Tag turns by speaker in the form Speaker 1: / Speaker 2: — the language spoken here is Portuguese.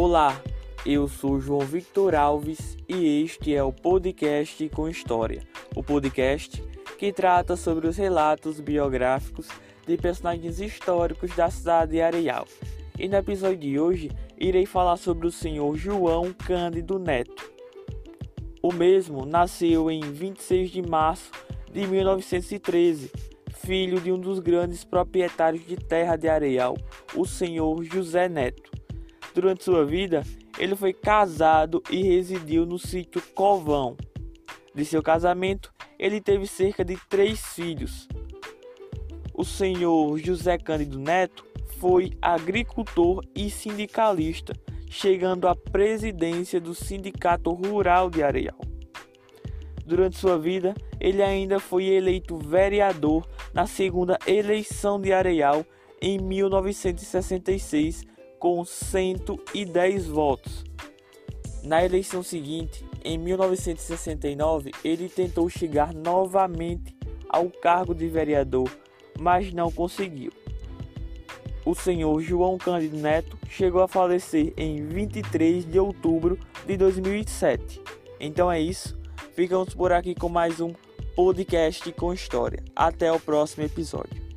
Speaker 1: Olá, eu sou João Victor Alves e este é o podcast com História, o podcast que trata sobre os relatos biográficos de personagens históricos da cidade de Areal. E no episódio de hoje irei falar sobre o senhor João Cândido Neto. O mesmo nasceu em 26 de março de 1913, filho de um dos grandes proprietários de terra de Areal, o senhor José Neto. Durante sua vida, ele foi casado e residiu no sítio Covão. De seu casamento, ele teve cerca de três filhos. O senhor José Cândido Neto foi agricultor e sindicalista, chegando à presidência do Sindicato Rural de Areal. Durante sua vida, ele ainda foi eleito vereador na segunda eleição de Areal em 1966 com 110 votos. Na eleição seguinte, em 1969, ele tentou chegar novamente ao cargo de vereador, mas não conseguiu. O senhor João Cândido Neto chegou a falecer em 23 de outubro de 2007. Então é isso, ficamos por aqui com mais um podcast com história. Até o próximo episódio.